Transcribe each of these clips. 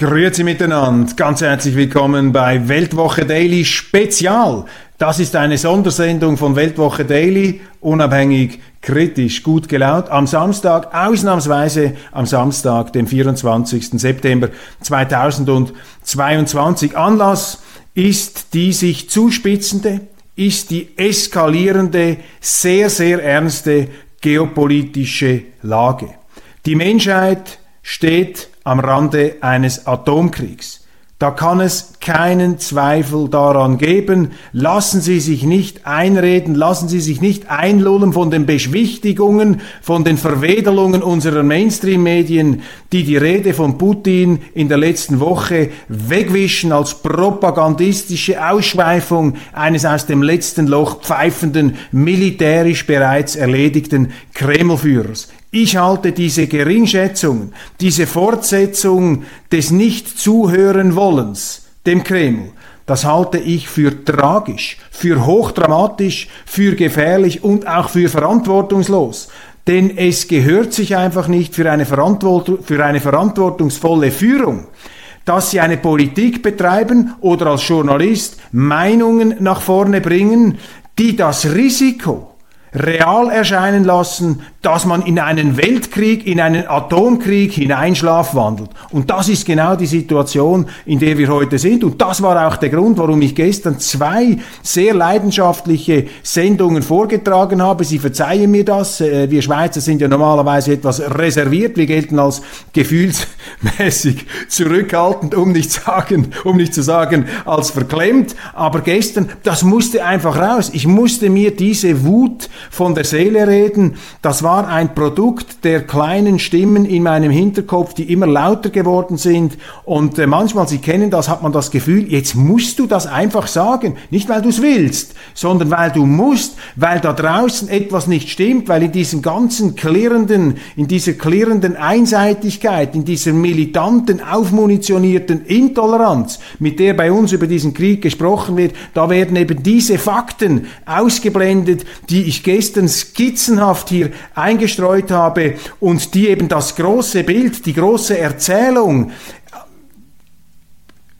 Grüezi miteinander, ganz herzlich willkommen bei Weltwoche Daily Spezial. Das ist eine Sondersendung von Weltwoche Daily, unabhängig, kritisch, gut gelaunt, am Samstag, ausnahmsweise am Samstag, dem 24. September 2022. Anlass ist die sich zuspitzende, ist die eskalierende, sehr, sehr ernste geopolitische Lage. Die Menschheit steht am Rande eines Atomkriegs. Da kann es keinen Zweifel daran geben. Lassen Sie sich nicht einreden, lassen Sie sich nicht einlullen von den Beschwichtigungen, von den Verwedelungen unserer Mainstream-Medien, die die Rede von Putin in der letzten Woche wegwischen als propagandistische Ausschweifung eines aus dem letzten Loch pfeifenden, militärisch bereits erledigten Kremlführers. Ich halte diese Geringschätzung, diese Fortsetzung des Nicht-Zuhören-Wollens dem Kreml, das halte ich für tragisch, für hochdramatisch, für gefährlich und auch für verantwortungslos. Denn es gehört sich einfach nicht für eine, Verantwortung, für eine verantwortungsvolle Führung, dass sie eine Politik betreiben oder als Journalist Meinungen nach vorne bringen, die das Risiko real erscheinen lassen, dass man in einen Weltkrieg, in einen Atomkrieg hineinschlafwandelt. Und das ist genau die Situation, in der wir heute sind. Und das war auch der Grund, warum ich gestern zwei sehr leidenschaftliche Sendungen vorgetragen habe. Sie verzeihen mir das. Äh, wir Schweizer sind ja normalerweise etwas reserviert. Wir gelten als gefühlsmäßig zurückhaltend, um nicht, sagen, um nicht zu sagen, als verklemmt. Aber gestern, das musste einfach raus. Ich musste mir diese Wut von der Seele reden. Das war ein Produkt der kleinen Stimmen in meinem Hinterkopf, die immer lauter geworden sind. Und äh, manchmal, Sie kennen das, hat man das Gefühl, jetzt musst du das einfach sagen. Nicht, weil du es willst, sondern weil du musst, weil da draußen etwas nicht stimmt, weil in diesem ganzen klirrenden, in dieser klirrenden Einseitigkeit, in dieser militanten, aufmunitionierten Intoleranz, mit der bei uns über diesen Krieg gesprochen wird, da werden eben diese Fakten ausgeblendet, die ich gestern skizzenhaft hier eingestreut habe und die eben das große Bild, die große Erzählung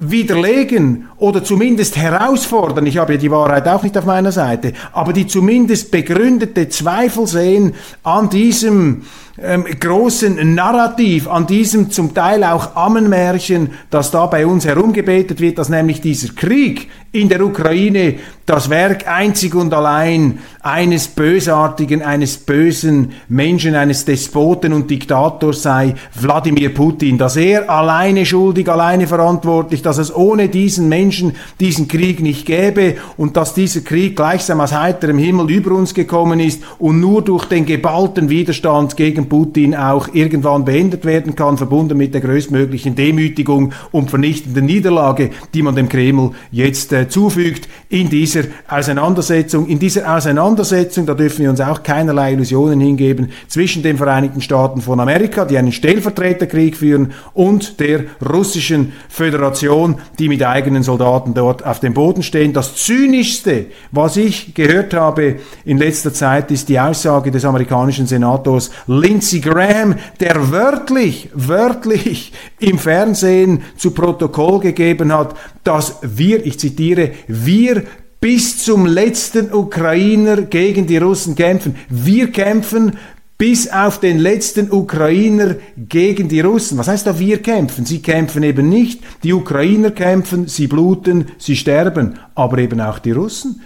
widerlegen oder zumindest herausfordern, ich habe ja die Wahrheit auch nicht auf meiner Seite, aber die zumindest begründete Zweifel sehen an diesem ähm, großen Narrativ, an diesem zum Teil auch Ammenmärchen, das da bei uns herumgebetet wird, dass nämlich dieser Krieg in der Ukraine das Werk einzig und allein eines bösartigen, eines bösen Menschen, eines Despoten und Diktators sei, Wladimir Putin, dass er alleine schuldig, alleine verantwortlich, dass es ohne diesen Menschen diesen Krieg nicht gäbe und dass dieser Krieg gleichsam aus heiterem Himmel über uns gekommen ist und nur durch den geballten Widerstand gegen Putin auch irgendwann beendet werden kann, verbunden mit der größtmöglichen Demütigung und vernichtenden Niederlage, die man dem Kreml jetzt äh, zufügt in dieser Auseinandersetzung. In dieser Auseinandersetzung, da dürfen wir uns auch keinerlei Illusionen hingeben, zwischen den Vereinigten Staaten von Amerika, die einen Stellvertreterkrieg führen, und der russischen Föderation, die mit eigenen Soldaten dort auf dem Boden stehen. Das Zynischste, was ich gehört habe in letzter Zeit, ist die Aussage des amerikanischen Senators Lindsey Graham, der wörtlich, wörtlich im Fernsehen zu Protokoll gegeben hat, dass wir, ich zitiere, wir bis zum letzten Ukrainer gegen die Russen kämpfen. Wir kämpfen bis auf den letzten Ukrainer gegen die Russen. Was heißt da wir kämpfen? Sie kämpfen eben nicht. Die Ukrainer kämpfen, sie bluten, sie sterben. Aber eben auch die Russen.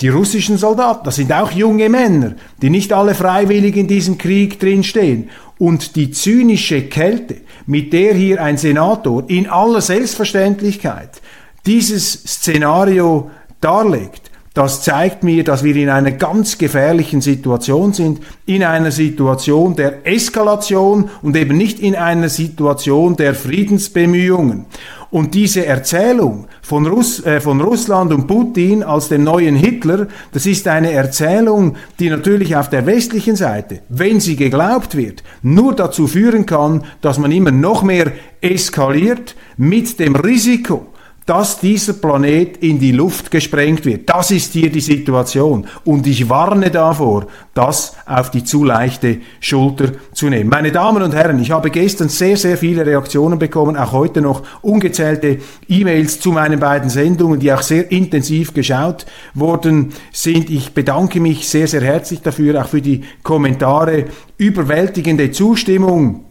Die russischen Soldaten, das sind auch junge Männer, die nicht alle freiwillig in diesem Krieg drinstehen. Und die zynische Kälte, mit der hier ein Senator in aller Selbstverständlichkeit dieses Szenario darlegt, das zeigt mir, dass wir in einer ganz gefährlichen Situation sind, in einer Situation der Eskalation und eben nicht in einer Situation der Friedensbemühungen. Und diese Erzählung von, Russ, äh, von Russland und Putin als dem neuen Hitler, das ist eine Erzählung, die natürlich auf der westlichen Seite, wenn sie geglaubt wird, nur dazu führen kann, dass man immer noch mehr eskaliert mit dem Risiko, dass dieser Planet in die Luft gesprengt wird. Das ist hier die Situation. Und ich warne davor, das auf die zu leichte Schulter zu nehmen. Meine Damen und Herren, ich habe gestern sehr, sehr viele Reaktionen bekommen, auch heute noch ungezählte E-Mails zu meinen beiden Sendungen, die auch sehr intensiv geschaut worden sind. Ich bedanke mich sehr, sehr herzlich dafür, auch für die Kommentare, überwältigende Zustimmung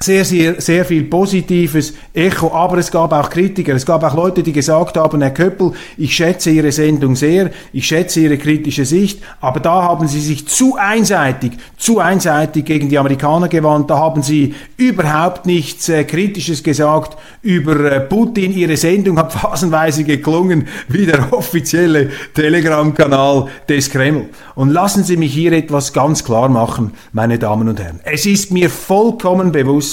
sehr, sehr, sehr viel positives Echo, aber es gab auch Kritiker, es gab auch Leute, die gesagt haben, Herr Köppel, ich schätze Ihre Sendung sehr, ich schätze Ihre kritische Sicht, aber da haben Sie sich zu einseitig, zu einseitig gegen die Amerikaner gewandt, da haben Sie überhaupt nichts äh, Kritisches gesagt über äh, Putin, Ihre Sendung hat phasenweise geklungen wie der offizielle Telegram-Kanal des Kreml. Und lassen Sie mich hier etwas ganz klar machen, meine Damen und Herren. Es ist mir vollkommen bewusst,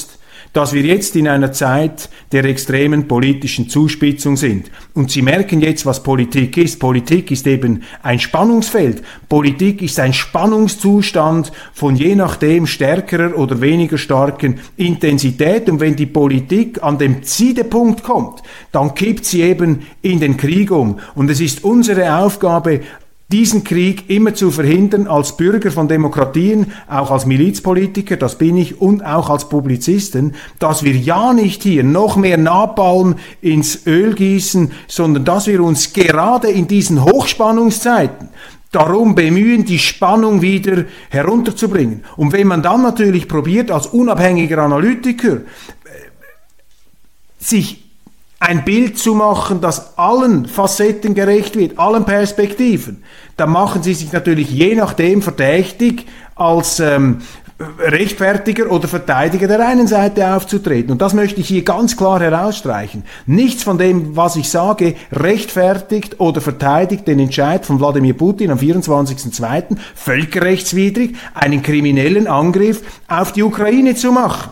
dass wir jetzt in einer Zeit der extremen politischen Zuspitzung sind. Und Sie merken jetzt, was Politik ist. Politik ist eben ein Spannungsfeld. Politik ist ein Spannungszustand von je nachdem stärkerer oder weniger starken Intensität. Und wenn die Politik an dem Ziedepunkt kommt, dann kippt sie eben in den Krieg um. Und es ist unsere Aufgabe, diesen Krieg immer zu verhindern als Bürger von Demokratien, auch als Milizpolitiker, das bin ich, und auch als Publizisten, dass wir ja nicht hier noch mehr Napalm ins Öl gießen, sondern dass wir uns gerade in diesen Hochspannungszeiten darum bemühen, die Spannung wieder herunterzubringen. Und wenn man dann natürlich probiert, als unabhängiger Analytiker, äh, sich ein Bild zu machen, das allen Facetten gerecht wird, allen Perspektiven, dann machen sie sich natürlich je nachdem verdächtig, als ähm, Rechtfertiger oder Verteidiger der einen Seite aufzutreten. Und das möchte ich hier ganz klar herausstreichen. Nichts von dem, was ich sage, rechtfertigt oder verteidigt den Entscheid von Wladimir Putin am 24.02. völkerrechtswidrig einen kriminellen Angriff auf die Ukraine zu machen.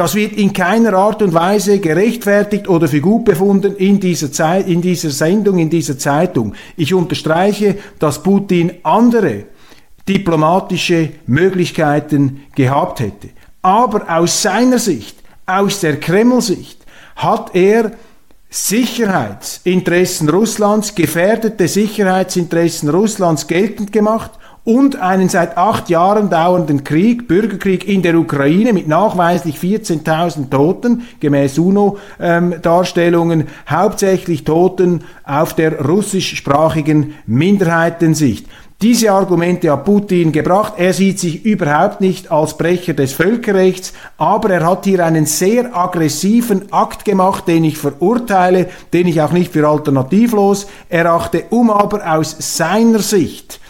Das wird in keiner Art und Weise gerechtfertigt oder für gut befunden in dieser Zeit, in dieser Sendung, in dieser Zeitung. Ich unterstreiche, dass Putin andere diplomatische Möglichkeiten gehabt hätte. Aber aus seiner Sicht, aus der Kreml-Sicht, hat er Sicherheitsinteressen Russlands, gefährdete Sicherheitsinteressen Russlands geltend gemacht und einen seit acht Jahren dauernden Krieg, Bürgerkrieg in der Ukraine mit nachweislich 14.000 Toten, gemäß UNO-Darstellungen, hauptsächlich Toten auf der russischsprachigen Minderheitensicht. Diese Argumente hat Putin gebracht. Er sieht sich überhaupt nicht als Brecher des Völkerrechts, aber er hat hier einen sehr aggressiven Akt gemacht, den ich verurteile, den ich auch nicht für alternativlos erachte, um aber aus seiner Sicht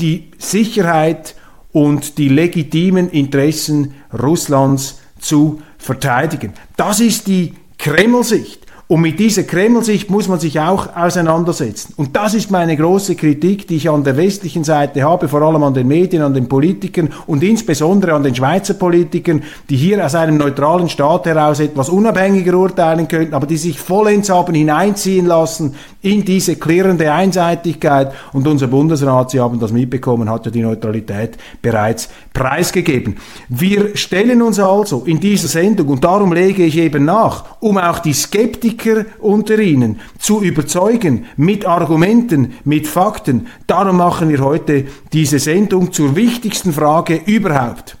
die Sicherheit und die legitimen Interessen Russlands zu verteidigen. Das ist die Kreml-Sicht. Und mit dieser Kreml-Sicht muss man sich auch auseinandersetzen. Und das ist meine große Kritik, die ich an der westlichen Seite habe, vor allem an den Medien, an den Politikern und insbesondere an den Schweizer Politikern, die hier aus einem neutralen Staat heraus etwas unabhängiger urteilen könnten, aber die sich vollends haben hineinziehen lassen in diese klirrende Einseitigkeit. Und unser Bundesrat, Sie haben das mitbekommen, hat ja die Neutralität bereits preisgegeben. Wir stellen uns also in dieser Sendung, und darum lege ich eben nach, um auch die Skeptiker unter Ihnen zu überzeugen mit Argumenten, mit Fakten. Darum machen wir heute diese Sendung zur wichtigsten Frage überhaupt.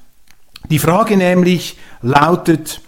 Die Frage nämlich lautet,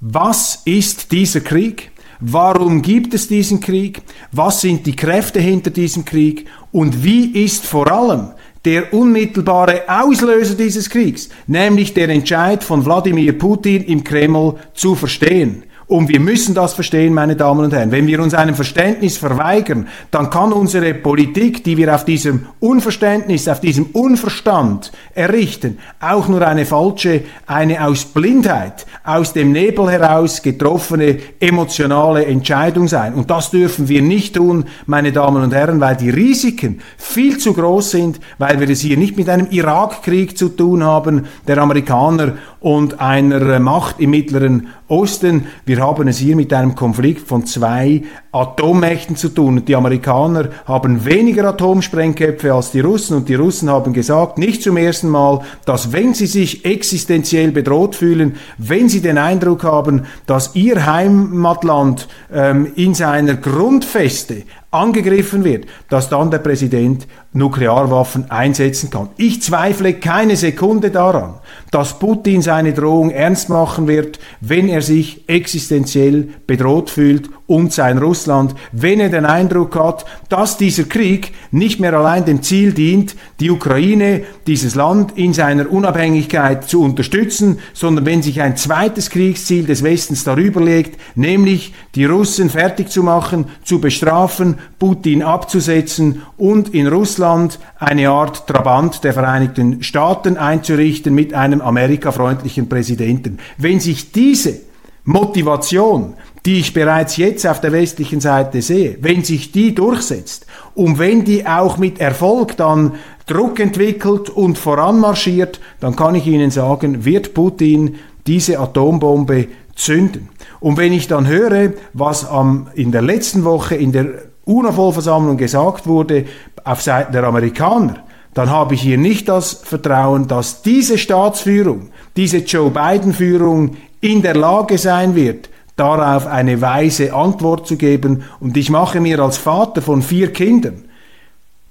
was ist dieser Krieg? Warum gibt es diesen Krieg? Was sind die Kräfte hinter diesem Krieg? Und wie ist vor allem der unmittelbare Auslöser dieses Kriegs, nämlich der Entscheid von Wladimir Putin im Kreml zu verstehen? Und wir müssen das verstehen, meine Damen und Herren. Wenn wir uns einem Verständnis verweigern, dann kann unsere Politik, die wir auf diesem Unverständnis, auf diesem Unverstand errichten, auch nur eine falsche, eine aus Blindheit, aus dem Nebel heraus getroffene emotionale Entscheidung sein. Und das dürfen wir nicht tun, meine Damen und Herren, weil die Risiken viel zu groß sind, weil wir es hier nicht mit einem Irakkrieg zu tun haben, der Amerikaner und einer Macht im Mittleren Osten. Wir haben es hier mit einem Konflikt von zwei Atommächten zu tun. Die Amerikaner haben weniger Atomsprengköpfe als die Russen und die Russen haben gesagt, nicht zum ersten Mal, dass wenn sie sich existenziell bedroht fühlen, wenn sie den Eindruck haben, dass ihr Heimatland ähm, in seiner Grundfeste angegriffen wird, dass dann der Präsident Nuklearwaffen einsetzen kann. Ich zweifle keine Sekunde daran, dass Putin seine Drohung ernst machen wird, wenn er sich existenziell bedroht fühlt und sein Russland, wenn er den Eindruck hat, dass dieser Krieg nicht mehr allein dem Ziel dient, die Ukraine, dieses Land in seiner Unabhängigkeit zu unterstützen, sondern wenn sich ein zweites Kriegsziel des Westens darüber legt, nämlich die Russen fertig zu machen, zu bestrafen, Putin abzusetzen und in Russland eine Art Trabant der Vereinigten Staaten einzurichten mit einem amerikafreundlichen Präsidenten. Wenn sich diese Motivation, die ich bereits jetzt auf der westlichen Seite sehe, wenn sich die durchsetzt und wenn die auch mit Erfolg dann Druck entwickelt und voranmarschiert, dann kann ich Ihnen sagen, wird Putin diese Atombombe zünden. Und wenn ich dann höre, was am, in der letzten Woche in der UNO-Vollversammlung gesagt wurde auf Seiten der Amerikaner, dann habe ich hier nicht das Vertrauen, dass diese Staatsführung, diese Joe Biden-Führung in der Lage sein wird, darauf eine weise Antwort zu geben. Und ich mache mir als Vater von vier Kindern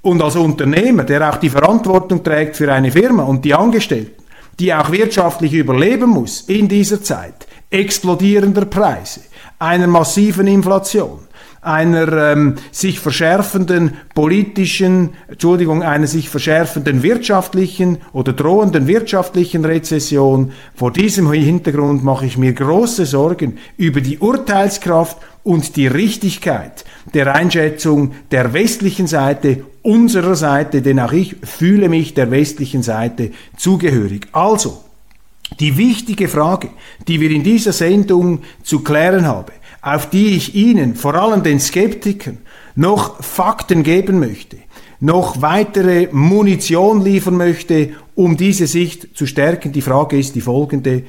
und als Unternehmer, der auch die Verantwortung trägt für eine Firma und die Angestellten, die auch wirtschaftlich überleben muss in dieser Zeit, explodierender Preise, einer massiven Inflation, einer ähm, sich verschärfenden politischen, Entschuldigung, einer sich verschärfenden wirtschaftlichen oder drohenden wirtschaftlichen Rezession. Vor diesem Hintergrund mache ich mir große Sorgen über die Urteilskraft und die Richtigkeit der Einschätzung der westlichen Seite, unserer Seite, denn auch ich fühle mich der westlichen Seite zugehörig. Also, die wichtige Frage, die wir in dieser Sendung zu klären haben, auf die ich Ihnen, vor allem den Skeptikern, noch Fakten geben möchte, noch weitere Munition liefern möchte, um diese Sicht zu stärken. Die Frage ist die folgende.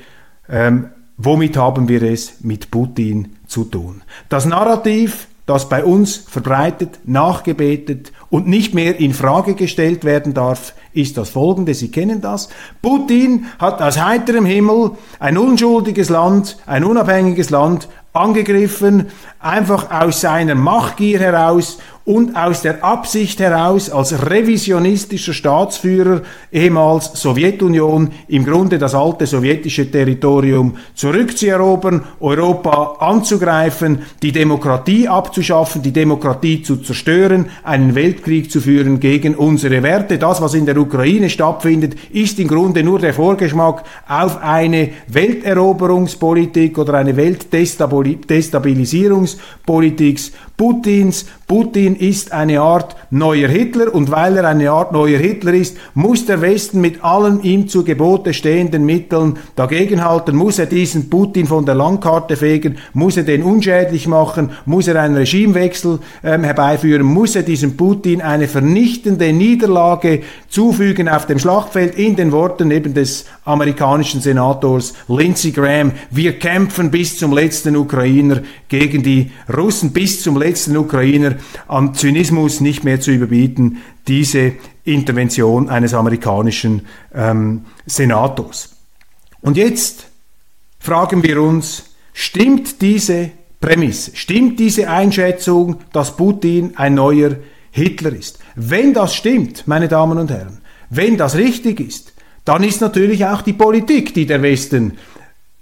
Ähm, womit haben wir es mit Putin zu tun? Das Narrativ, das bei uns verbreitet, nachgebetet und nicht mehr in Frage gestellt werden darf, ist das folgende. Sie kennen das. Putin hat aus heiterem Himmel ein unschuldiges Land, ein unabhängiges Land angegriffen, einfach aus seiner Machtgier heraus und aus der Absicht heraus, als revisionistischer Staatsführer ehemals Sowjetunion im Grunde das alte sowjetische Territorium zurückzuerobern, Europa anzugreifen, die Demokratie abzuschaffen, die Demokratie zu zerstören, einen Weltkrieg zu führen gegen unsere Werte. Das, was in der Ukraine stattfindet, ist im Grunde nur der Vorgeschmack auf eine Welteroberungspolitik oder eine Weltdestabilisierungspolitik Putins. Putin ist eine Art neuer Hitler und weil er eine Art neuer Hitler ist, muss der Westen mit allen ihm zu Gebote stehenden Mitteln dagegenhalten, muss er diesen Putin von der Landkarte fegen, muss er den unschädlich machen, muss er einen Regimewechsel ähm, herbeiführen, muss er diesem Putin eine vernichtende Niederlage zufügen auf dem Schlachtfeld? In den Worten eben des amerikanischen Senators Lindsey Graham. Wir kämpfen bis zum letzten Ukrainer gegen die Russen, bis zum letzten Ukrainer an Zynismus nicht mehr zu überbieten, diese Intervention eines amerikanischen ähm, Senators. Und jetzt fragen wir uns, stimmt diese Prämisse, stimmt diese Einschätzung, dass Putin ein neuer Hitler ist? Wenn das stimmt, meine Damen und Herren, wenn das richtig ist, dann ist natürlich auch die Politik, die der Westen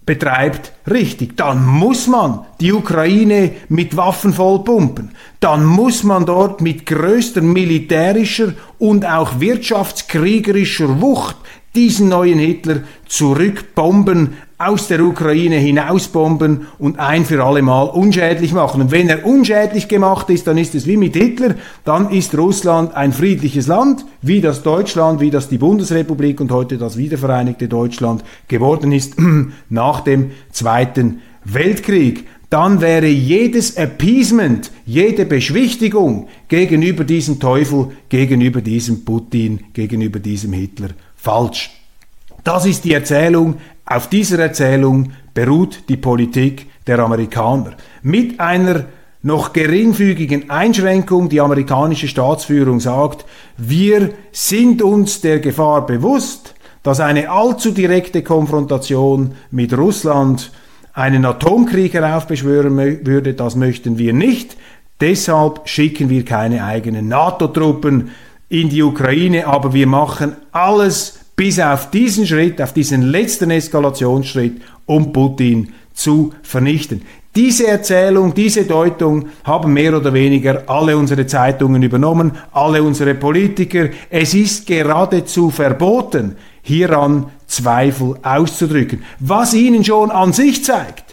betreibt, richtig. Dann muss man die Ukraine mit Waffen vollpumpen. Dann muss man dort mit größter militärischer und auch wirtschaftskriegerischer Wucht diesen neuen Hitler zurückbomben, aus der Ukraine hinausbomben und ein für alle Mal unschädlich machen. Und wenn er unschädlich gemacht ist, dann ist es wie mit Hitler, dann ist Russland ein friedliches Land, wie das Deutschland, wie das die Bundesrepublik und heute das wiedervereinigte Deutschland geworden ist nach dem Zweiten Weltkrieg dann wäre jedes Appeasement, jede Beschwichtigung gegenüber diesem Teufel, gegenüber diesem Putin, gegenüber diesem Hitler falsch. Das ist die Erzählung. Auf dieser Erzählung beruht die Politik der Amerikaner. Mit einer noch geringfügigen Einschränkung. Die amerikanische Staatsführung sagt, wir sind uns der Gefahr bewusst, dass eine allzu direkte Konfrontation mit Russland einen Atomkrieg heraufbeschwören würde. Das möchten wir nicht. Deshalb schicken wir keine eigenen NATO-Truppen in die Ukraine, aber wir machen alles bis auf diesen Schritt, auf diesen letzten Eskalationsschritt, um Putin zu vernichten. Diese Erzählung, diese Deutung haben mehr oder weniger alle unsere Zeitungen übernommen, alle unsere Politiker. Es ist geradezu verboten, hieran Zweifel auszudrücken, was ihnen schon an sich zeigt,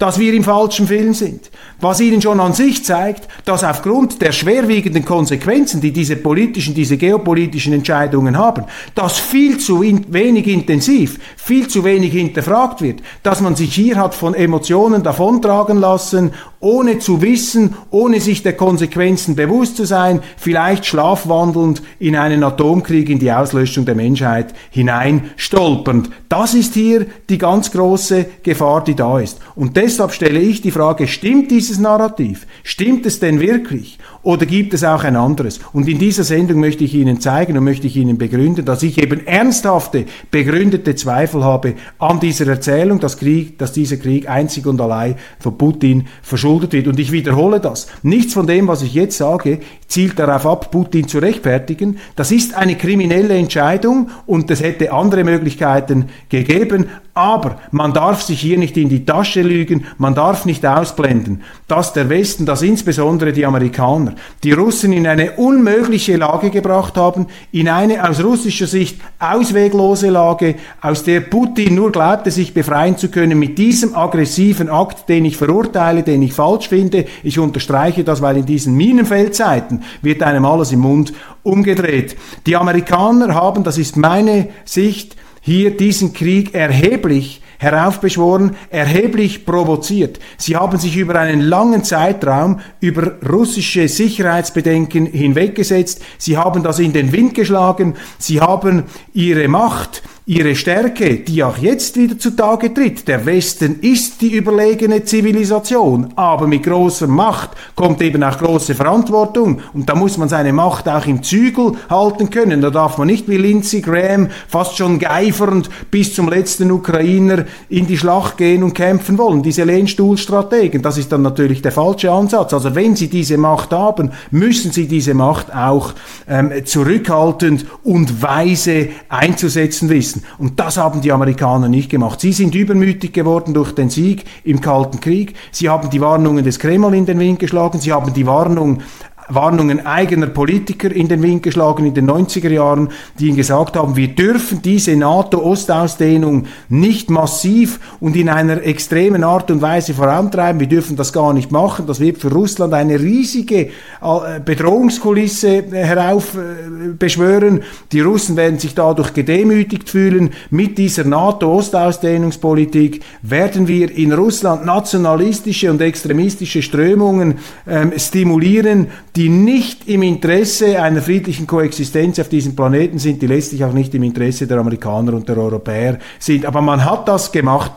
dass wir im falschen Film sind. Was ihnen schon an sich zeigt, dass aufgrund der schwerwiegenden Konsequenzen, die diese politischen, diese geopolitischen Entscheidungen haben, dass viel zu in, wenig intensiv, viel zu wenig hinterfragt wird, dass man sich hier hat von Emotionen davontragen lassen, ohne zu wissen, ohne sich der Konsequenzen bewusst zu sein, vielleicht schlafwandelnd in einen Atomkrieg, in die Auslöschung der Menschheit hinein stolpernd. Das ist hier die ganz große Gefahr, die da ist. Und deshalb stelle ich die Frage, stimmt dieses Narrativ? Stimmt es denn wirklich? Oder gibt es auch ein anderes? Und in dieser Sendung möchte ich Ihnen zeigen und möchte ich Ihnen begründen, dass ich eben ernsthafte, begründete Zweifel habe an dieser Erzählung, dass, Krieg, dass dieser Krieg einzig und allein von Putin verschuldet wird. Und ich wiederhole das. Nichts von dem, was ich jetzt sage, zielt darauf ab, Putin zu rechtfertigen. Das ist eine kriminelle Entscheidung und es hätte andere Möglichkeiten gegeben. Aber man darf sich hier nicht in die Tasche lügen, man darf nicht ausblenden, dass der Westen, dass insbesondere die Amerikaner, die Russen in eine unmögliche Lage gebracht haben, in eine aus russischer Sicht ausweglose Lage, aus der Putin nur glaubte, sich befreien zu können mit diesem aggressiven Akt, den ich verurteile, den ich falsch finde. Ich unterstreiche das, weil in diesen Minenfeldzeiten wird einem alles im Mund umgedreht. Die Amerikaner haben, das ist meine Sicht, hier diesen Krieg erheblich heraufbeschworen, erheblich provoziert. Sie haben sich über einen langen Zeitraum über russische Sicherheitsbedenken hinweggesetzt. Sie haben das in den Wind geschlagen. Sie haben ihre Macht ihre Stärke, die auch jetzt wieder zutage tritt. Der Westen ist die überlegene Zivilisation, aber mit großer Macht kommt eben auch große Verantwortung und da muss man seine Macht auch im Zügel halten können. Da darf man nicht wie Lindsey Graham fast schon geifernd bis zum letzten Ukrainer in die Schlacht gehen und kämpfen wollen. Diese Lehnstuhlstrategen, das ist dann natürlich der falsche Ansatz. Also wenn sie diese Macht haben, müssen sie diese Macht auch ähm, zurückhaltend und weise einzusetzen wissen. Und das haben die Amerikaner nicht gemacht. Sie sind übermütig geworden durch den Sieg im Kalten Krieg. Sie haben die Warnungen des Kreml in den Wind geschlagen. Sie haben die Warnung Warnungen eigener Politiker in den Wind geschlagen in den 90er Jahren, die ihnen gesagt haben, wir dürfen diese NATO-Ostausdehnung nicht massiv und in einer extremen Art und Weise vorantreiben. Wir dürfen das gar nicht machen. Das wird für Russland eine riesige äh, Bedrohungskulisse äh, heraufbeschwören. Die Russen werden sich dadurch gedemütigt fühlen. Mit dieser NATO-Ostausdehnungspolitik werden wir in Russland nationalistische und extremistische Strömungen ähm, stimulieren, die die nicht im Interesse einer friedlichen Koexistenz auf diesem Planeten sind, die letztlich auch nicht im Interesse der Amerikaner und der Europäer sind. Aber man hat das gemacht.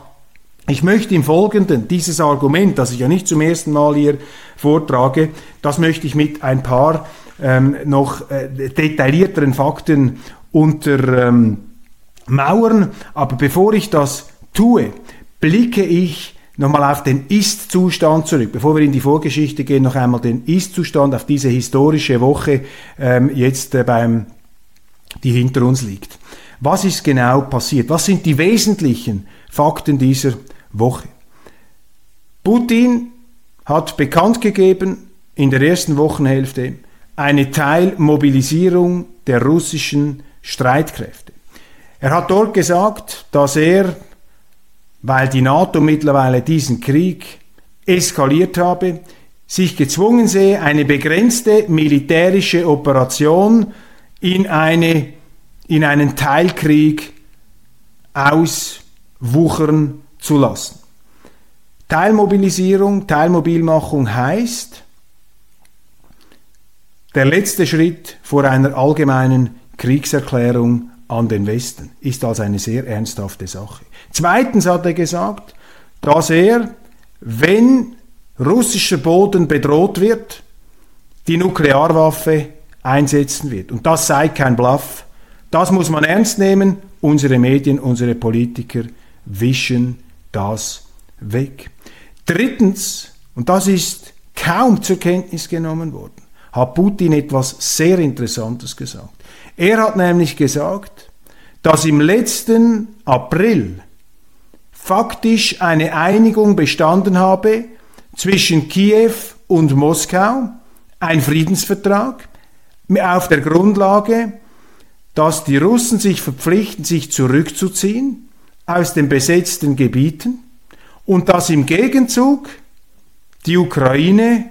Ich möchte im Folgenden dieses Argument, das ich ja nicht zum ersten Mal hier vortrage, das möchte ich mit ein paar ähm, noch äh, detaillierteren Fakten untermauern. Ähm, Aber bevor ich das tue, blicke ich nochmal auf den Ist-Zustand zurück. Bevor wir in die Vorgeschichte gehen, noch einmal den Ist-Zustand auf diese historische Woche ähm, jetzt äh, beim, die hinter uns liegt. Was ist genau passiert? Was sind die wesentlichen Fakten dieser Woche? Putin hat bekannt gegeben in der ersten Wochenhälfte eine Teilmobilisierung der russischen Streitkräfte. Er hat dort gesagt, dass er, weil die NATO mittlerweile diesen Krieg eskaliert habe, sich gezwungen sehe, eine begrenzte militärische Operation in, eine, in einen Teilkrieg auswuchern zu lassen. Teilmobilisierung, Teilmobilmachung heißt, der letzte Schritt vor einer allgemeinen Kriegserklärung an den Westen ist also eine sehr ernsthafte Sache. Zweitens hat er gesagt, dass er, wenn russischer Boden bedroht wird, die Nuklearwaffe einsetzen wird. Und das sei kein Bluff. Das muss man ernst nehmen. Unsere Medien, unsere Politiker wischen das weg. Drittens, und das ist kaum zur Kenntnis genommen worden, hat Putin etwas sehr Interessantes gesagt. Er hat nämlich gesagt, dass im letzten April faktisch eine Einigung bestanden habe zwischen Kiew und Moskau, ein Friedensvertrag auf der Grundlage, dass die Russen sich verpflichten, sich zurückzuziehen aus den besetzten Gebieten und dass im Gegenzug die Ukraine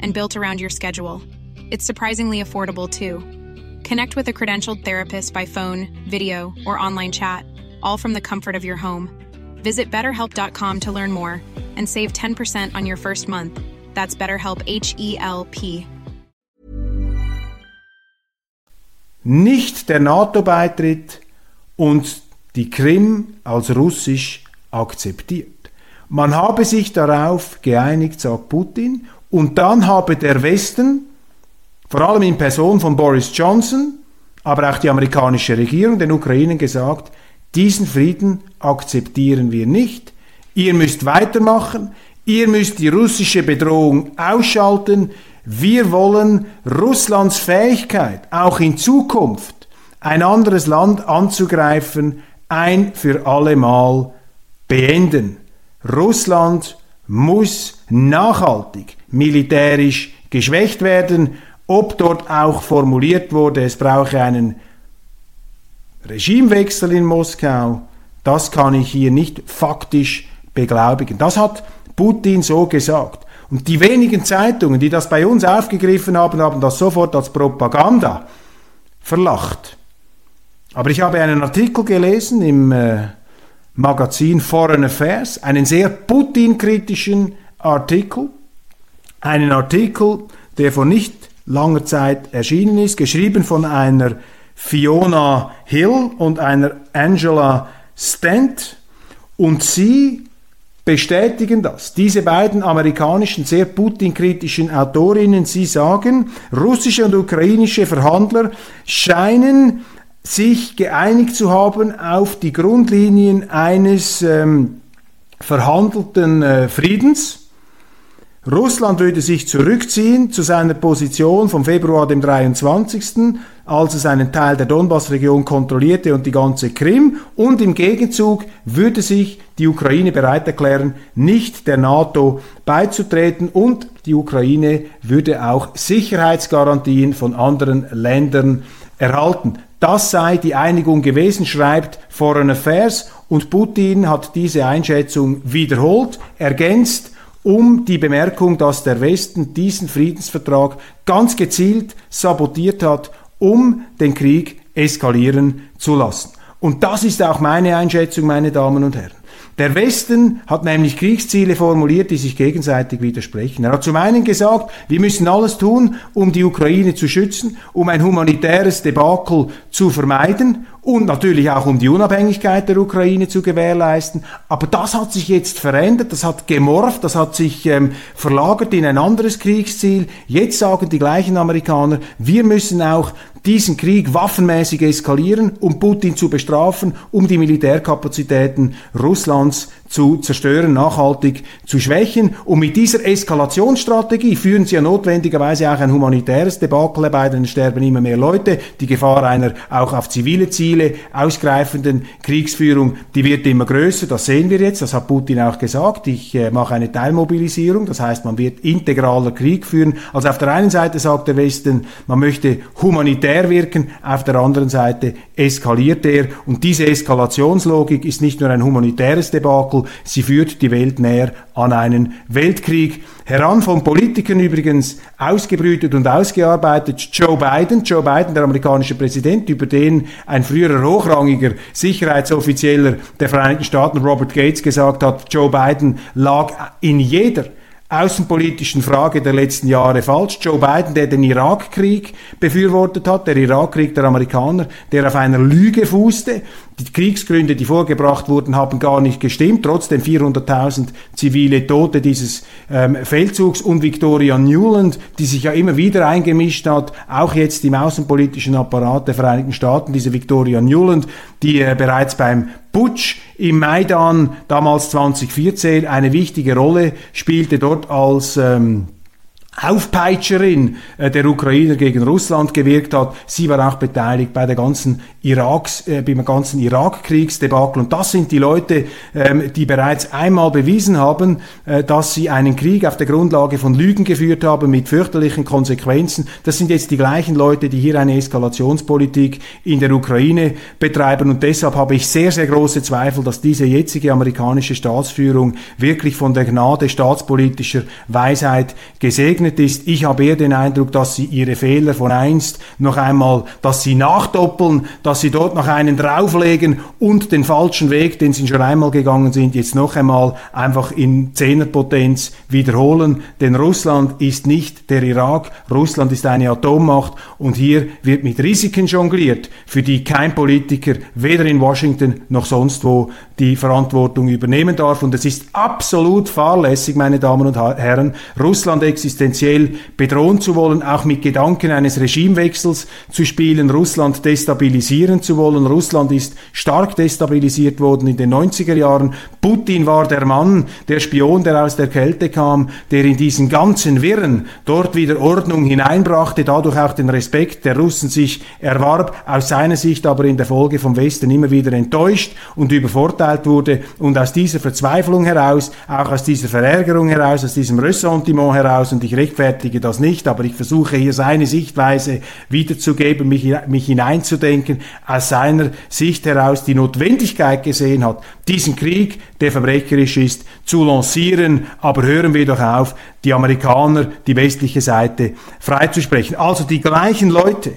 and built around your schedule. It's surprisingly affordable too. Connect with a credentialed therapist by phone, video, or online chat, all from the comfort of your home. Visit betterhelp.com to learn more and save 10% on your first month. That's BetterHelp H E L P. Nicht der NATO-Beitritt und die Krim als russisch akzeptiert. Man habe sich darauf geeinigt, sagt Putin, und dann habe der Westen, vor allem in Person von Boris Johnson, aber auch die amerikanische Regierung, den Ukrainern gesagt, diesen Frieden akzeptieren wir nicht. Ihr müsst weitermachen, ihr müsst die russische Bedrohung ausschalten. Wir wollen Russlands Fähigkeit, auch in Zukunft ein anderes Land anzugreifen, ein für alle Mal beenden. Russland muss nachhaltig militärisch geschwächt werden. Ob dort auch formuliert wurde, es brauche einen Regimewechsel in Moskau, das kann ich hier nicht faktisch beglaubigen. Das hat Putin so gesagt. Und die wenigen Zeitungen, die das bei uns aufgegriffen haben, haben das sofort als Propaganda verlacht. Aber ich habe einen Artikel gelesen im äh, Magazin Foreign Affairs, einen sehr Putin-kritischen Artikel, einen Artikel, der vor nicht langer Zeit erschienen ist, geschrieben von einer Fiona Hill und einer Angela Stent. Und sie bestätigen das. Diese beiden amerikanischen, sehr Putin-kritischen Autorinnen, sie sagen, russische und ukrainische Verhandler scheinen sich geeinigt zu haben auf die Grundlinien eines ähm, verhandelten äh, Friedens. Russland würde sich zurückziehen zu seiner Position vom Februar dem 23., als es einen Teil der Donbass-Region kontrollierte und die ganze Krim. Und im Gegenzug würde sich die Ukraine bereit erklären, nicht der NATO beizutreten und die Ukraine würde auch Sicherheitsgarantien von anderen Ländern erhalten. Das sei die Einigung gewesen, schreibt Foreign Affairs und Putin hat diese Einschätzung wiederholt, ergänzt um die Bemerkung, dass der Westen diesen Friedensvertrag ganz gezielt sabotiert hat, um den Krieg eskalieren zu lassen. Und das ist auch meine Einschätzung, meine Damen und Herren. Der Westen hat nämlich Kriegsziele formuliert, die sich gegenseitig widersprechen. Er hat zum einen gesagt, wir müssen alles tun, um die Ukraine zu schützen, um ein humanitäres Debakel zu vermeiden und natürlich auch um die Unabhängigkeit der Ukraine zu gewährleisten. Aber das hat sich jetzt verändert, das hat gemorpht, das hat sich ähm, verlagert in ein anderes Kriegsziel. Jetzt sagen die gleichen Amerikaner, wir müssen auch diesen Krieg waffenmäßig eskalieren, um Putin zu bestrafen, um die Militärkapazitäten Russlands zu zerstören, nachhaltig zu schwächen. Und mit dieser Eskalationsstrategie führen sie ja notwendigerweise auch ein humanitäres Debakel herbei, denn sterben immer mehr Leute. Die Gefahr einer auch auf zivile Ziele ausgreifenden Kriegsführung, die wird immer größer. Das sehen wir jetzt. Das hat Putin auch gesagt. Ich äh, mache eine Teilmobilisierung. Das heißt, man wird integraler Krieg führen. Also auf der einen Seite sagt der Westen, man möchte humanitär wirken. Auf der anderen Seite eskaliert er. Und diese Eskalationslogik ist nicht nur ein humanitäres Debakel, Debakel. Sie führt die Welt näher an einen Weltkrieg heran. Von Politikern übrigens ausgebrütet und ausgearbeitet. Joe Biden, Joe Biden, der amerikanische Präsident, über den ein früherer hochrangiger Sicherheitsoffizieller der Vereinigten Staaten, Robert Gates, gesagt hat, Joe Biden lag in jeder außenpolitischen Frage der letzten Jahre falsch. Joe Biden, der den Irakkrieg befürwortet hat, der Irakkrieg der Amerikaner, der auf einer Lüge fußte, die Kriegsgründe, die vorgebracht wurden, haben gar nicht gestimmt. Trotzdem 400.000 zivile Tote dieses ähm, Feldzugs und Victoria Newland, die sich ja immer wieder eingemischt hat, auch jetzt im außenpolitischen Apparat der Vereinigten Staaten, diese Victoria Newland, die äh, bereits beim Putsch im Maidan damals 2014 eine wichtige Rolle spielte, dort als ähm, Aufpeitscherin äh, der Ukrainer gegen Russland gewirkt hat. Sie war auch beteiligt bei der ganzen Iraks, äh, beim ganzen Irakkriegsdebakel. Und das sind die Leute, ähm, die bereits einmal bewiesen haben, äh, dass sie einen Krieg auf der Grundlage von Lügen geführt haben mit fürchterlichen Konsequenzen. Das sind jetzt die gleichen Leute, die hier eine Eskalationspolitik in der Ukraine betreiben. Und deshalb habe ich sehr, sehr große Zweifel, dass diese jetzige amerikanische Staatsführung wirklich von der Gnade staatspolitischer Weisheit gesegnet gesegnet ist. Ich habe eher den Eindruck, dass sie ihre Fehler von einst noch einmal, dass sie nachdoppeln, dass sie dort noch einen drauflegen und den falschen Weg, den sie schon einmal gegangen sind, jetzt noch einmal einfach in Zehnerpotenz wiederholen. Denn Russland ist nicht der Irak, Russland ist eine Atommacht und hier wird mit Risiken jongliert, für die kein Politiker weder in Washington noch sonst wo die Verantwortung übernehmen darf. Und es ist absolut fahrlässig, meine Damen und Herren, Russland existenziell bedrohen zu wollen, auch mit Gedanken eines Regimewechsels zu spielen, Russland destabilisieren zu wollen. Russland ist stark destabilisiert worden in den 90er Jahren. Putin war der Mann, der Spion, der aus der Kälte kam, der in diesen ganzen Wirren dort wieder Ordnung hineinbrachte, dadurch auch den Respekt der Russen sich erwarb, aus seiner Sicht aber in der Folge vom Westen immer wieder enttäuscht und übervorteilt verurteilt wurde und aus dieser Verzweiflung heraus, auch aus dieser Verärgerung heraus, aus diesem Ressentiment heraus, und ich rechtfertige das nicht, aber ich versuche hier seine Sichtweise wiederzugeben, mich, mich hineinzudenken, aus seiner Sicht heraus die Notwendigkeit gesehen hat, diesen Krieg, der verbrecherisch ist, zu lancieren, aber hören wir doch auf, die Amerikaner, die westliche Seite freizusprechen. Also die gleichen Leute,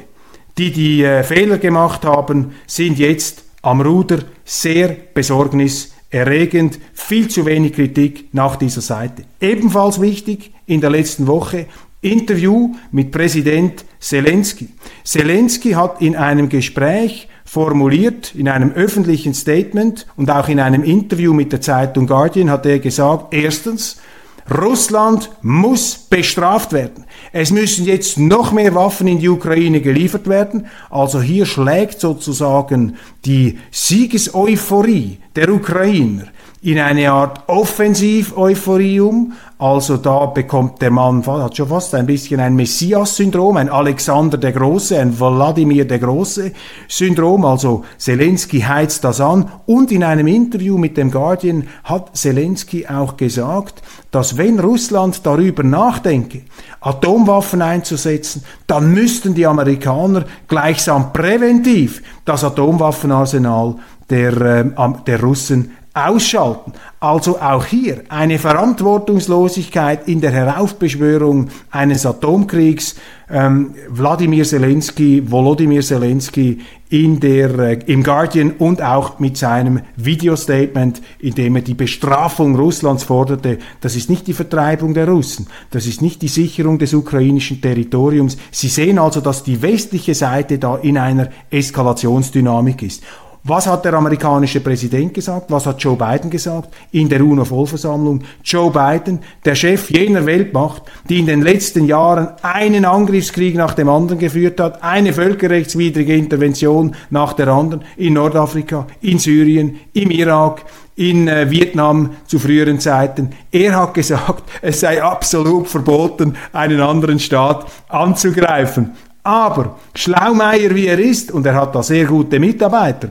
die die äh, Fehler gemacht haben, sind jetzt am Ruder sehr besorgniserregend, viel zu wenig Kritik nach dieser Seite. Ebenfalls wichtig in der letzten Woche Interview mit Präsident Zelensky. Zelensky hat in einem Gespräch formuliert, in einem öffentlichen Statement und auch in einem Interview mit der Zeitung Guardian hat er gesagt, erstens, Russland muss bestraft werden. Es müssen jetzt noch mehr Waffen in die Ukraine geliefert werden. Also hier schlägt sozusagen die Siegeseuphorie der Ukrainer in eine Art Offensiv-Euphorie um. Also da bekommt der Mann, hat schon fast ein bisschen ein Messias-Syndrom, ein Alexander der Große, ein Wladimir der Große-Syndrom. Also Zelensky heizt das an. Und in einem Interview mit dem Guardian hat Zelensky auch gesagt, dass wenn Russland darüber nachdenke, Atomwaffen einzusetzen, dann müssten die Amerikaner gleichsam präventiv das Atomwaffenarsenal der, äh, der Russen ausschalten. Also auch hier eine Verantwortungslosigkeit in der Heraufbeschwörung eines Atomkriegs. Ähm, Wladimir Zelensky, Volodymyr Zelensky in der, äh, im Guardian und auch mit seinem Videostatement, in dem er die Bestrafung Russlands forderte. Das ist nicht die Vertreibung der Russen, das ist nicht die Sicherung des ukrainischen Territoriums. Sie sehen also, dass die westliche Seite da in einer Eskalationsdynamik ist. Was hat der amerikanische Präsident gesagt? Was hat Joe Biden gesagt in der UNO-Vollversammlung? Joe Biden, der Chef jener Weltmacht, die in den letzten Jahren einen Angriffskrieg nach dem anderen geführt hat, eine völkerrechtswidrige Intervention nach der anderen in Nordafrika, in Syrien, im Irak, in äh, Vietnam zu früheren Zeiten. Er hat gesagt, es sei absolut verboten, einen anderen Staat anzugreifen. Aber Schlaumeier wie er ist, und er hat da sehr gute Mitarbeiter,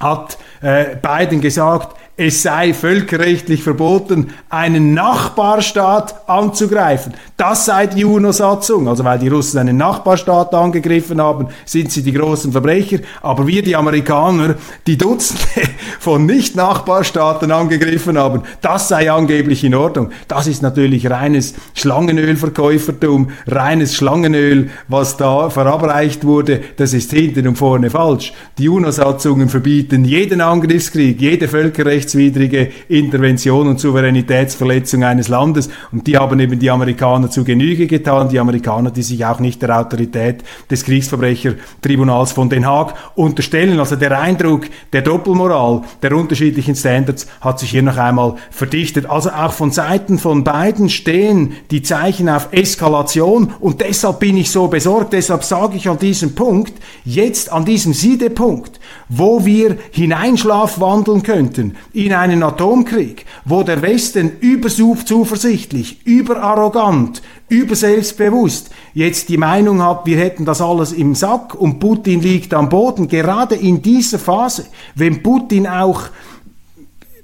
hat äh, Biden gesagt, es sei völkerrechtlich verboten, einen Nachbarstaat anzugreifen. Das sei die UNO-Satzung. Also weil die Russen einen Nachbarstaat angegriffen haben, sind sie die großen Verbrecher. Aber wir, die Amerikaner, die Dutzende von Nicht-Nachbarstaaten angegriffen haben, das sei angeblich in Ordnung. Das ist natürlich reines Schlangenölverkäufertum, reines Schlangenöl, was da verabreicht wurde. Das ist hinten und vorne falsch. Die UNO-Satzungen verbieten jeden Angriffskrieg, jede Völkerrechts rechtswidrige Intervention und Souveränitätsverletzung eines Landes. Und die haben eben die Amerikaner zu Genüge getan, die Amerikaner, die sich auch nicht der Autorität des Kriegsverbrechertribunals von Den Haag unterstellen. Also der Eindruck der Doppelmoral, der unterschiedlichen Standards hat sich hier noch einmal verdichtet. Also auch von Seiten von beiden stehen die Zeichen auf Eskalation und deshalb bin ich so besorgt, deshalb sage ich an diesem Punkt, jetzt an diesem Siedepunkt, wo wir hineinschlafwandeln könnten in einen Atomkrieg, wo der Westen überzuversichtlich, überarrogant, überselbstbewusst jetzt die Meinung hat, wir hätten das alles im Sack und Putin liegt am Boden, gerade in dieser Phase, wenn Putin auch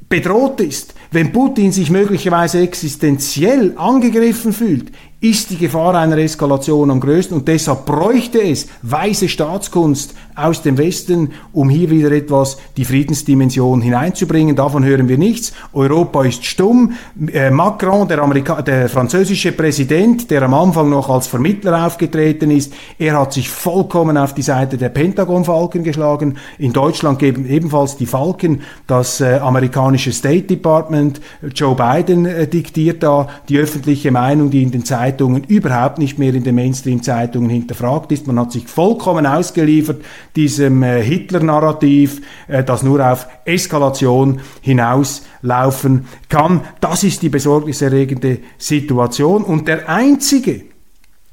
bedroht ist, wenn Putin sich möglicherweise existenziell angegriffen fühlt, ist die Gefahr einer Eskalation am größten. Und deshalb bräuchte es weise Staatskunst aus dem Westen, um hier wieder etwas die Friedensdimension hineinzubringen. Davon hören wir nichts. Europa ist stumm. Äh, Macron, der, Amerika der französische Präsident, der am Anfang noch als Vermittler aufgetreten ist, er hat sich vollkommen auf die Seite der Pentagon-Falken geschlagen. In Deutschland geben ebenfalls die Falken das äh, amerikanische State Department. Joe Biden äh, diktiert da die öffentliche Meinung, die in den Zeitungen überhaupt nicht mehr in den Mainstream-Zeitungen hinterfragt ist. Man hat sich vollkommen ausgeliefert diesem äh, Hitler-Narrativ, äh, das nur auf Eskalation hinauslaufen kann. Das ist die besorgniserregende Situation. Und der einzige,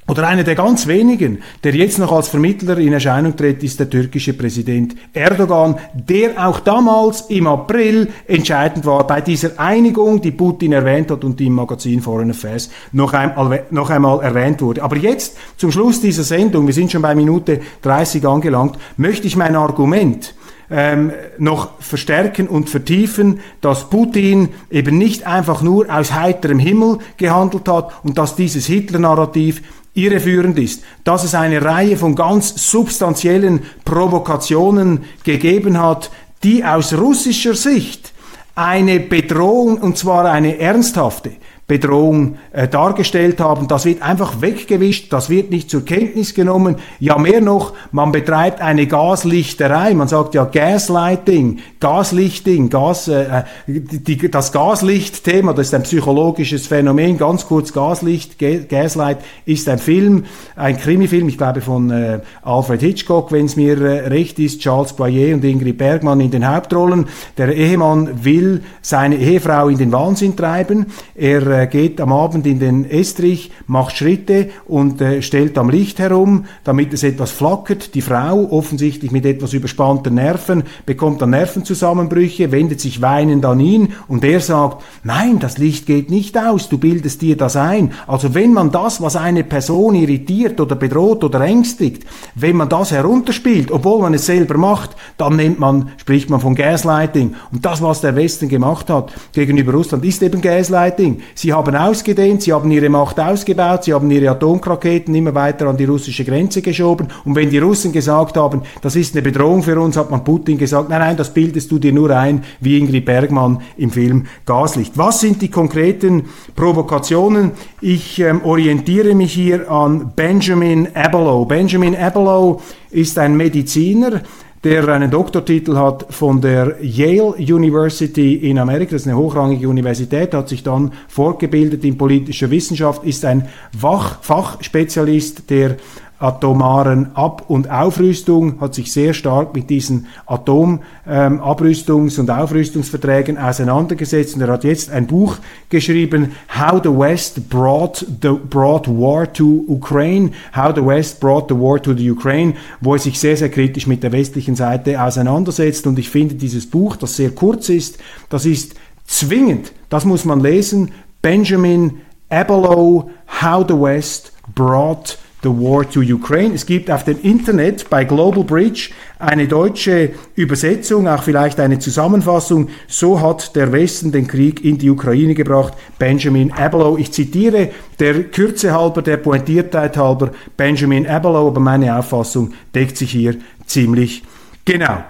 oder einer der ganz wenigen, der jetzt noch als Vermittler in Erscheinung tritt, ist der türkische Präsident Erdogan, der auch damals im April entscheidend war bei dieser Einigung, die Putin erwähnt hat und die im Magazin Foreign Affairs noch einmal, noch einmal erwähnt wurde. Aber jetzt, zum Schluss dieser Sendung, wir sind schon bei Minute 30 angelangt, möchte ich mein Argument ähm, noch verstärken und vertiefen, dass Putin eben nicht einfach nur aus heiterem Himmel gehandelt hat und dass dieses Hitler-Narrativ irreführend ist, dass es eine Reihe von ganz substanziellen Provokationen gegeben hat, die aus russischer Sicht eine Bedrohung, und zwar eine ernsthafte, Bedrohung äh, dargestellt haben. Das wird einfach weggewischt, das wird nicht zur Kenntnis genommen. Ja, mehr noch, man betreibt eine Gaslichterei. Man sagt ja Gaslighting, Gaslichting, Gas, äh, äh die, das Gaslicht-Thema, das ist ein psychologisches Phänomen. Ganz kurz, Gaslicht, Gaslight ist ein Film, ein Krimifilm, ich glaube von äh, Alfred Hitchcock, wenn es mir äh, recht ist, Charles Boyer und Ingrid Bergmann in den Hauptrollen. Der Ehemann will seine Ehefrau in den Wahnsinn treiben. Er äh, geht am Abend in den Estrich, macht Schritte und äh, stellt am Licht herum, damit es etwas flackert. Die Frau, offensichtlich mit etwas überspannten Nerven, bekommt dann Nervenzusammenbrüche, wendet sich weinend an ihn und er sagt, nein, das Licht geht nicht aus, du bildest dir das ein. Also wenn man das, was eine Person irritiert oder bedroht oder ängstigt, wenn man das herunterspielt, obwohl man es selber macht, dann nennt man, spricht man von Gaslighting. Und das, was der Westen gemacht hat gegenüber Russland, ist eben Gaslighting. Sie haben ausgedehnt, sie haben ihre Macht ausgebaut, sie haben ihre Atomraketen immer weiter an die russische Grenze geschoben. Und wenn die Russen gesagt haben, das ist eine Bedrohung für uns, hat man Putin gesagt, nein, nein, das bildest du dir nur ein, wie Ingrid Bergmann im Film Gaslicht. Was sind die konkreten Provokationen? Ich ähm, orientiere mich hier an Benjamin Abelow. Benjamin Abelow ist ein Mediziner, der einen Doktortitel hat von der Yale University in Amerika, das ist eine hochrangige Universität, hat sich dann fortgebildet in politischer Wissenschaft, ist ein Fachspezialist der atomaren Ab- und Aufrüstung, hat sich sehr stark mit diesen Atomabrüstungs- ähm, und Aufrüstungsverträgen auseinandergesetzt. Und er hat jetzt ein Buch geschrieben, How the West Brought, the, brought War to Ukraine, How the West Brought the War to the Ukraine, wo er sich sehr, sehr kritisch mit der westlichen Seite auseinandersetzt. Und ich finde dieses Buch, das sehr kurz ist, das ist zwingend, das muss man lesen, Benjamin Abelow, How the West Brought The War to Ukraine. Es gibt auf dem Internet bei Global Bridge eine deutsche Übersetzung, auch vielleicht eine Zusammenfassung. So hat der Westen den Krieg in die Ukraine gebracht. Benjamin Abelow. Ich zitiere der Kürze halber, der Pointiertheit halber Benjamin Abelow, aber meine Auffassung deckt sich hier ziemlich genau.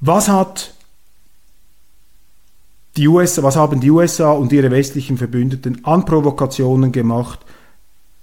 Was hat die USA, was haben die USA und ihre westlichen Verbündeten an Provokationen gemacht,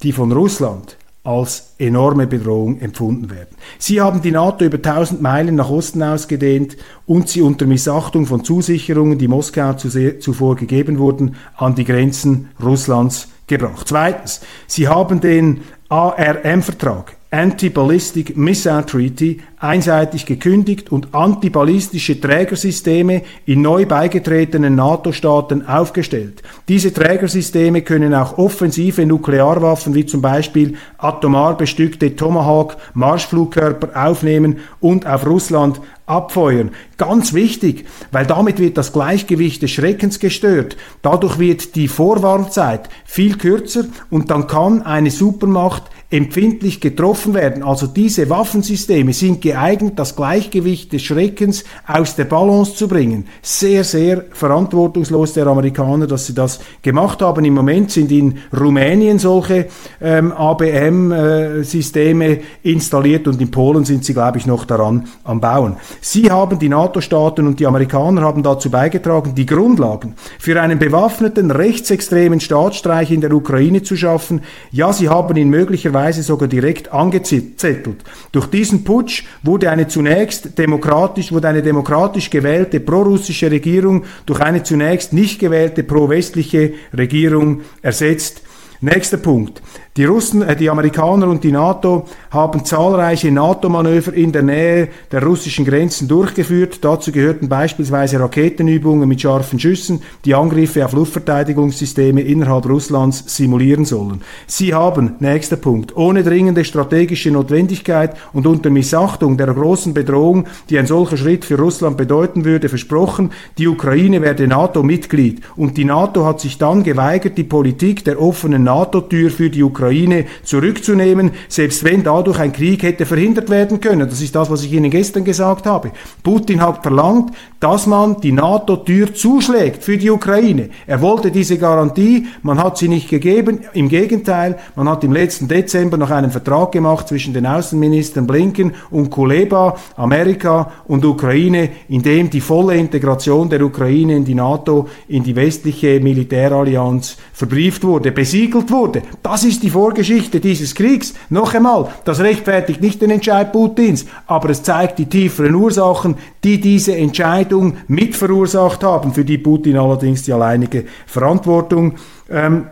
die von Russland als enorme Bedrohung empfunden werden. Sie haben die NATO über 1000 Meilen nach Osten ausgedehnt und sie unter Missachtung von Zusicherungen, die Moskau zuvor gegeben wurden, an die Grenzen Russlands gebracht. Zweitens, sie haben den ARM-Vertrag Anti-Ballistic Missile Treaty einseitig gekündigt und antiballistische Trägersysteme in neu beigetretenen NATO-Staaten aufgestellt. Diese Trägersysteme können auch offensive Nuklearwaffen wie zum Beispiel atomar bestückte Tomahawk Marschflugkörper aufnehmen und auf Russland abfeuern. Ganz wichtig, weil damit wird das Gleichgewicht des Schreckens gestört. Dadurch wird die Vorwarnzeit viel kürzer und dann kann eine Supermacht empfindlich getroffen werden. Also diese Waffensysteme sind geeignet, das Gleichgewicht des Schreckens aus der Balance zu bringen. Sehr, sehr verantwortungslos der Amerikaner, dass sie das gemacht haben. Im Moment sind in Rumänien solche ähm, ABM-Systeme äh, installiert und in Polen sind sie, glaube ich, noch daran am Bauen. Sie haben, die NATO-Staaten und die Amerikaner haben dazu beigetragen, die Grundlagen für einen bewaffneten rechtsextremen Staatsstreich in der Ukraine zu schaffen. Ja, sie haben ihn möglicherweise Weise sogar direkt angezettelt. Durch diesen Putsch wurde eine zunächst demokratisch, wurde eine demokratisch gewählte prorussische Regierung durch eine zunächst nicht gewählte pro-westliche Regierung ersetzt. Nächster Punkt. Die Russen, äh, die Amerikaner und die NATO haben zahlreiche NATO-Manöver in der Nähe der russischen Grenzen durchgeführt. Dazu gehörten beispielsweise Raketenübungen mit scharfen Schüssen, die Angriffe auf Luftverteidigungssysteme innerhalb Russlands simulieren sollen. Sie haben, nächster Punkt, ohne dringende strategische Notwendigkeit und unter Missachtung der großen Bedrohung, die ein solcher Schritt für Russland bedeuten würde, versprochen, die Ukraine werde NATO-Mitglied. Und die NATO hat sich dann geweigert, die Politik der offenen NATO-Tür für die Ukraine Ukraine zurückzunehmen, selbst wenn dadurch ein Krieg hätte verhindert werden können. Das ist das, was ich Ihnen gestern gesagt habe. Putin hat verlangt, dass man die NATO-Tür zuschlägt für die Ukraine. Er wollte diese Garantie, man hat sie nicht gegeben. Im Gegenteil, man hat im letzten Dezember noch einen Vertrag gemacht zwischen den Außenministern Blinken und Kuleba, Amerika und Ukraine, in dem die volle Integration der Ukraine in die NATO, in die westliche Militärallianz verbrieft wurde, besiegelt wurde. Das ist die Vorgeschichte dieses Kriegs. Noch einmal, das rechtfertigt nicht den Entscheid Putins, aber es zeigt die tieferen Ursachen, die diese Entscheidung mit verursacht haben, für die Putin allerdings die alleinige Verantwortung ähm,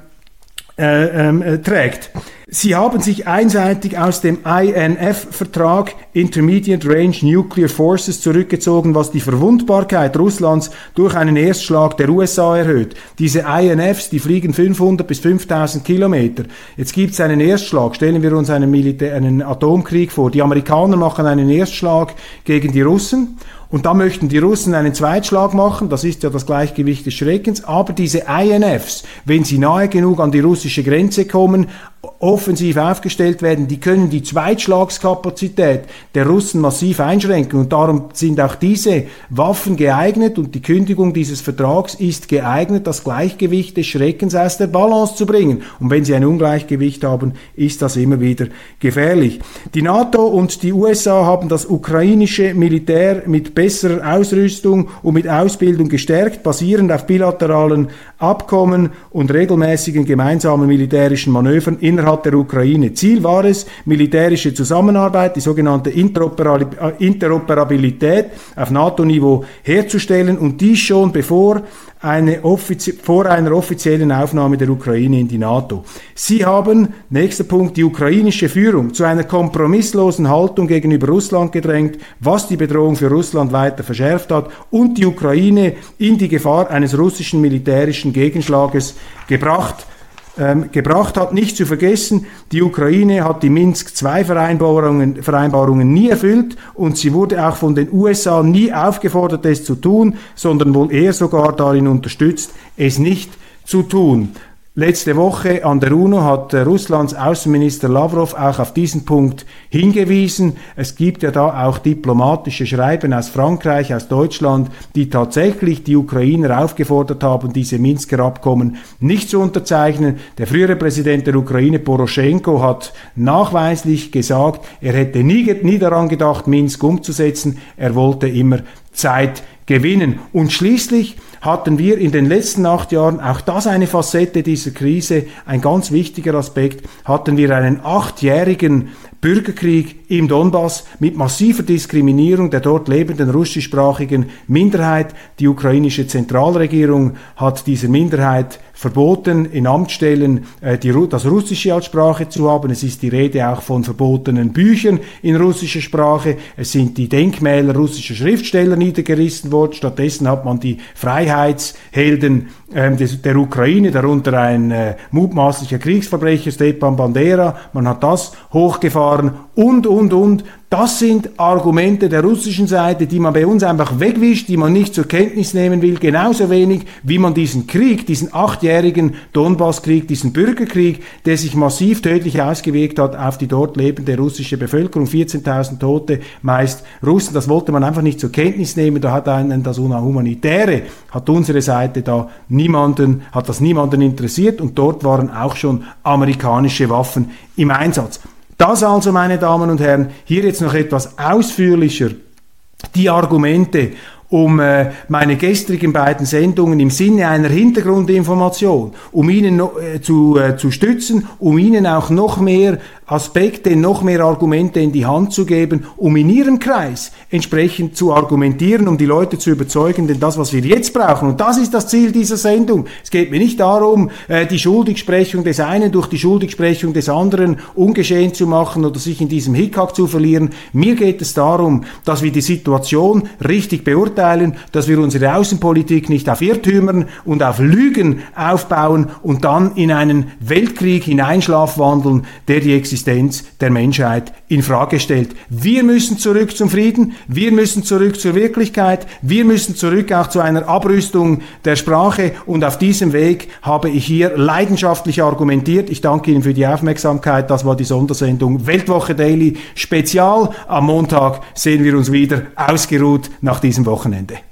äh, ähm, äh, trägt. Sie haben sich einseitig aus dem INF-Vertrag Intermediate Range Nuclear Forces zurückgezogen, was die Verwundbarkeit Russlands durch einen Erstschlag der USA erhöht. Diese INFs, die fliegen 500 bis 5000 Kilometer. Jetzt gibt es einen Erstschlag. Stellen wir uns einen, Militär einen Atomkrieg vor. Die Amerikaner machen einen Erstschlag gegen die Russen und da möchten die Russen einen Zweitschlag machen, das ist ja das Gleichgewicht des Schreckens, aber diese INFs, wenn sie nahe genug an die russische Grenze kommen, offensiv aufgestellt werden, die können die Zweitschlagskapazität der Russen massiv einschränken. Und darum sind auch diese Waffen geeignet und die Kündigung dieses Vertrags ist geeignet, das Gleichgewicht des Schreckens aus der Balance zu bringen. Und wenn sie ein Ungleichgewicht haben, ist das immer wieder gefährlich. Die NATO und die USA haben das ukrainische Militär mit besserer Ausrüstung und mit Ausbildung gestärkt, basierend auf bilateralen Abkommen und regelmäßigen gemeinsamen militärischen Manövern innerhalb der Ukraine. Ziel war es, militärische Zusammenarbeit, die sogenannte Interoperabilität auf NATO-Niveau herzustellen und dies schon bevor eine vor einer offiziellen Aufnahme der Ukraine in die NATO. Sie haben, nächster Punkt, die ukrainische Führung zu einer kompromisslosen Haltung gegenüber Russland gedrängt, was die Bedrohung für Russland weiter verschärft hat und die Ukraine in die Gefahr eines russischen militärischen Gegenschlages gebracht ähm, gebracht hat. Nicht zu vergessen, die Ukraine hat die Minsk-II-Vereinbarungen Vereinbarungen nie erfüllt und sie wurde auch von den USA nie aufgefordert, es zu tun, sondern wohl eher sogar darin unterstützt, es nicht zu tun. Letzte Woche an der UNO hat äh, Russlands Außenminister Lavrov auch auf diesen Punkt hingewiesen. Es gibt ja da auch diplomatische Schreiben aus Frankreich, aus Deutschland, die tatsächlich die Ukrainer aufgefordert haben, diese Minsker Abkommen nicht zu unterzeichnen. Der frühere Präsident der Ukraine, Poroschenko, hat nachweislich gesagt, er hätte nie, nie daran gedacht, Minsk umzusetzen. Er wollte immer Zeit gewinnen. Und schließlich hatten wir in den letzten acht Jahren, auch das eine Facette dieser Krise, ein ganz wichtiger Aspekt, hatten wir einen achtjährigen Bürgerkrieg im Donbass mit massiver Diskriminierung der dort lebenden russischsprachigen Minderheit. Die ukrainische Zentralregierung hat dieser Minderheit verboten, in Amtsstellen äh, die, das Russische als Sprache zu haben. Es ist die Rede auch von verbotenen Büchern in russischer Sprache. Es sind die Denkmäler russischer Schriftsteller niedergerissen worden. Stattdessen hat man die Freiheitshelden äh, des, der Ukraine, darunter ein äh, mutmaßlicher Kriegsverbrecher, Stepan Bandera. Man hat das hochgefahren und, und, und. Das sind Argumente der russischen Seite, die man bei uns einfach wegwischt, die man nicht zur Kenntnis nehmen will, genauso wenig wie man diesen Krieg, diesen achtjährigen Donbasskrieg, diesen Bürgerkrieg, der sich massiv tödlich ausgewirkt hat auf die dort lebende russische Bevölkerung, 14.000 Tote, meist Russen, das wollte man einfach nicht zur Kenntnis nehmen, da hat einen das Humanitäre, hat unsere Seite da niemanden, hat das niemanden interessiert. Und dort waren auch schon amerikanische Waffen im Einsatz. Das also, meine Damen und Herren, hier jetzt noch etwas ausführlicher. Die Argumente, um äh, meine gestrigen beiden Sendungen im Sinne einer Hintergrundinformation, um Ihnen no, äh, zu, äh, zu stützen, um Ihnen auch noch mehr Aspekte, noch mehr Argumente in die Hand zu geben, um in Ihrem Kreis entsprechend zu argumentieren, um die Leute zu überzeugen, denn das, was wir jetzt brauchen, und das ist das Ziel dieser Sendung, es geht mir nicht darum, äh, die Schuldigsprechung des einen durch die Schuldigsprechung des anderen ungeschehen zu machen oder sich in diesem Hickhack zu verlieren. Mir geht es darum, dass wir die Situation richtig beurteilen, dass wir unsere Außenpolitik nicht auf Irrtümern und auf Lügen aufbauen und dann in einen Weltkrieg hineinschlafwandeln, der die Existenz der Menschheit in Frage stellt. Wir müssen zurück zum Frieden, wir müssen zurück zur Wirklichkeit, wir müssen zurück auch zu einer Abrüstung der Sprache und auf diesem Weg habe ich hier leidenschaftlich argumentiert. Ich danke Ihnen für die Aufmerksamkeit. Das war die Sondersendung Weltwoche Daily Spezial. Am Montag sehen wir uns wieder ausgeruht nach diesem Wochenende. Lahden te.